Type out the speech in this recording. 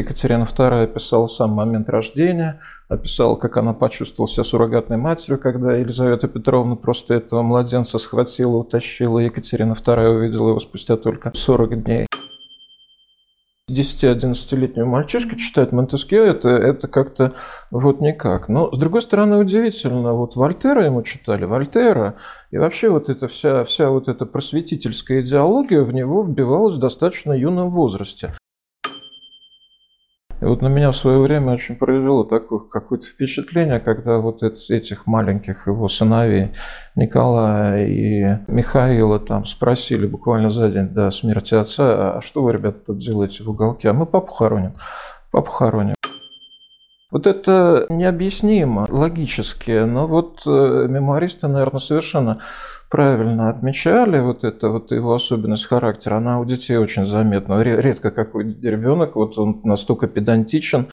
Екатерина II описала сам момент рождения, описала, как она почувствовала себя суррогатной матерью, когда Елизавета Петровна просто этого младенца схватила, утащила. Екатерина II увидела его спустя только 40 дней. 10-11-летнего мальчишка читает Монтескье, это, это как-то вот никак. Но, с другой стороны, удивительно, вот Вольтера ему читали, Вольтера, и вообще вот эта вся, вся вот эта просветительская идеология в него вбивалась в достаточно юном возрасте. И вот на меня в свое время очень произвело такое какое-то впечатление, когда вот этих маленьких его сыновей Николая и Михаила там спросили буквально за день до смерти отца, а что вы, ребята, тут делаете в уголке? А мы папу хороним. Папу хороним. Вот это необъяснимо логически, но вот э, мемуаристы, наверное, совершенно правильно отмечали вот это вот его особенность характера. Она у детей очень заметна. Редко какой ребенок вот он настолько педантичен,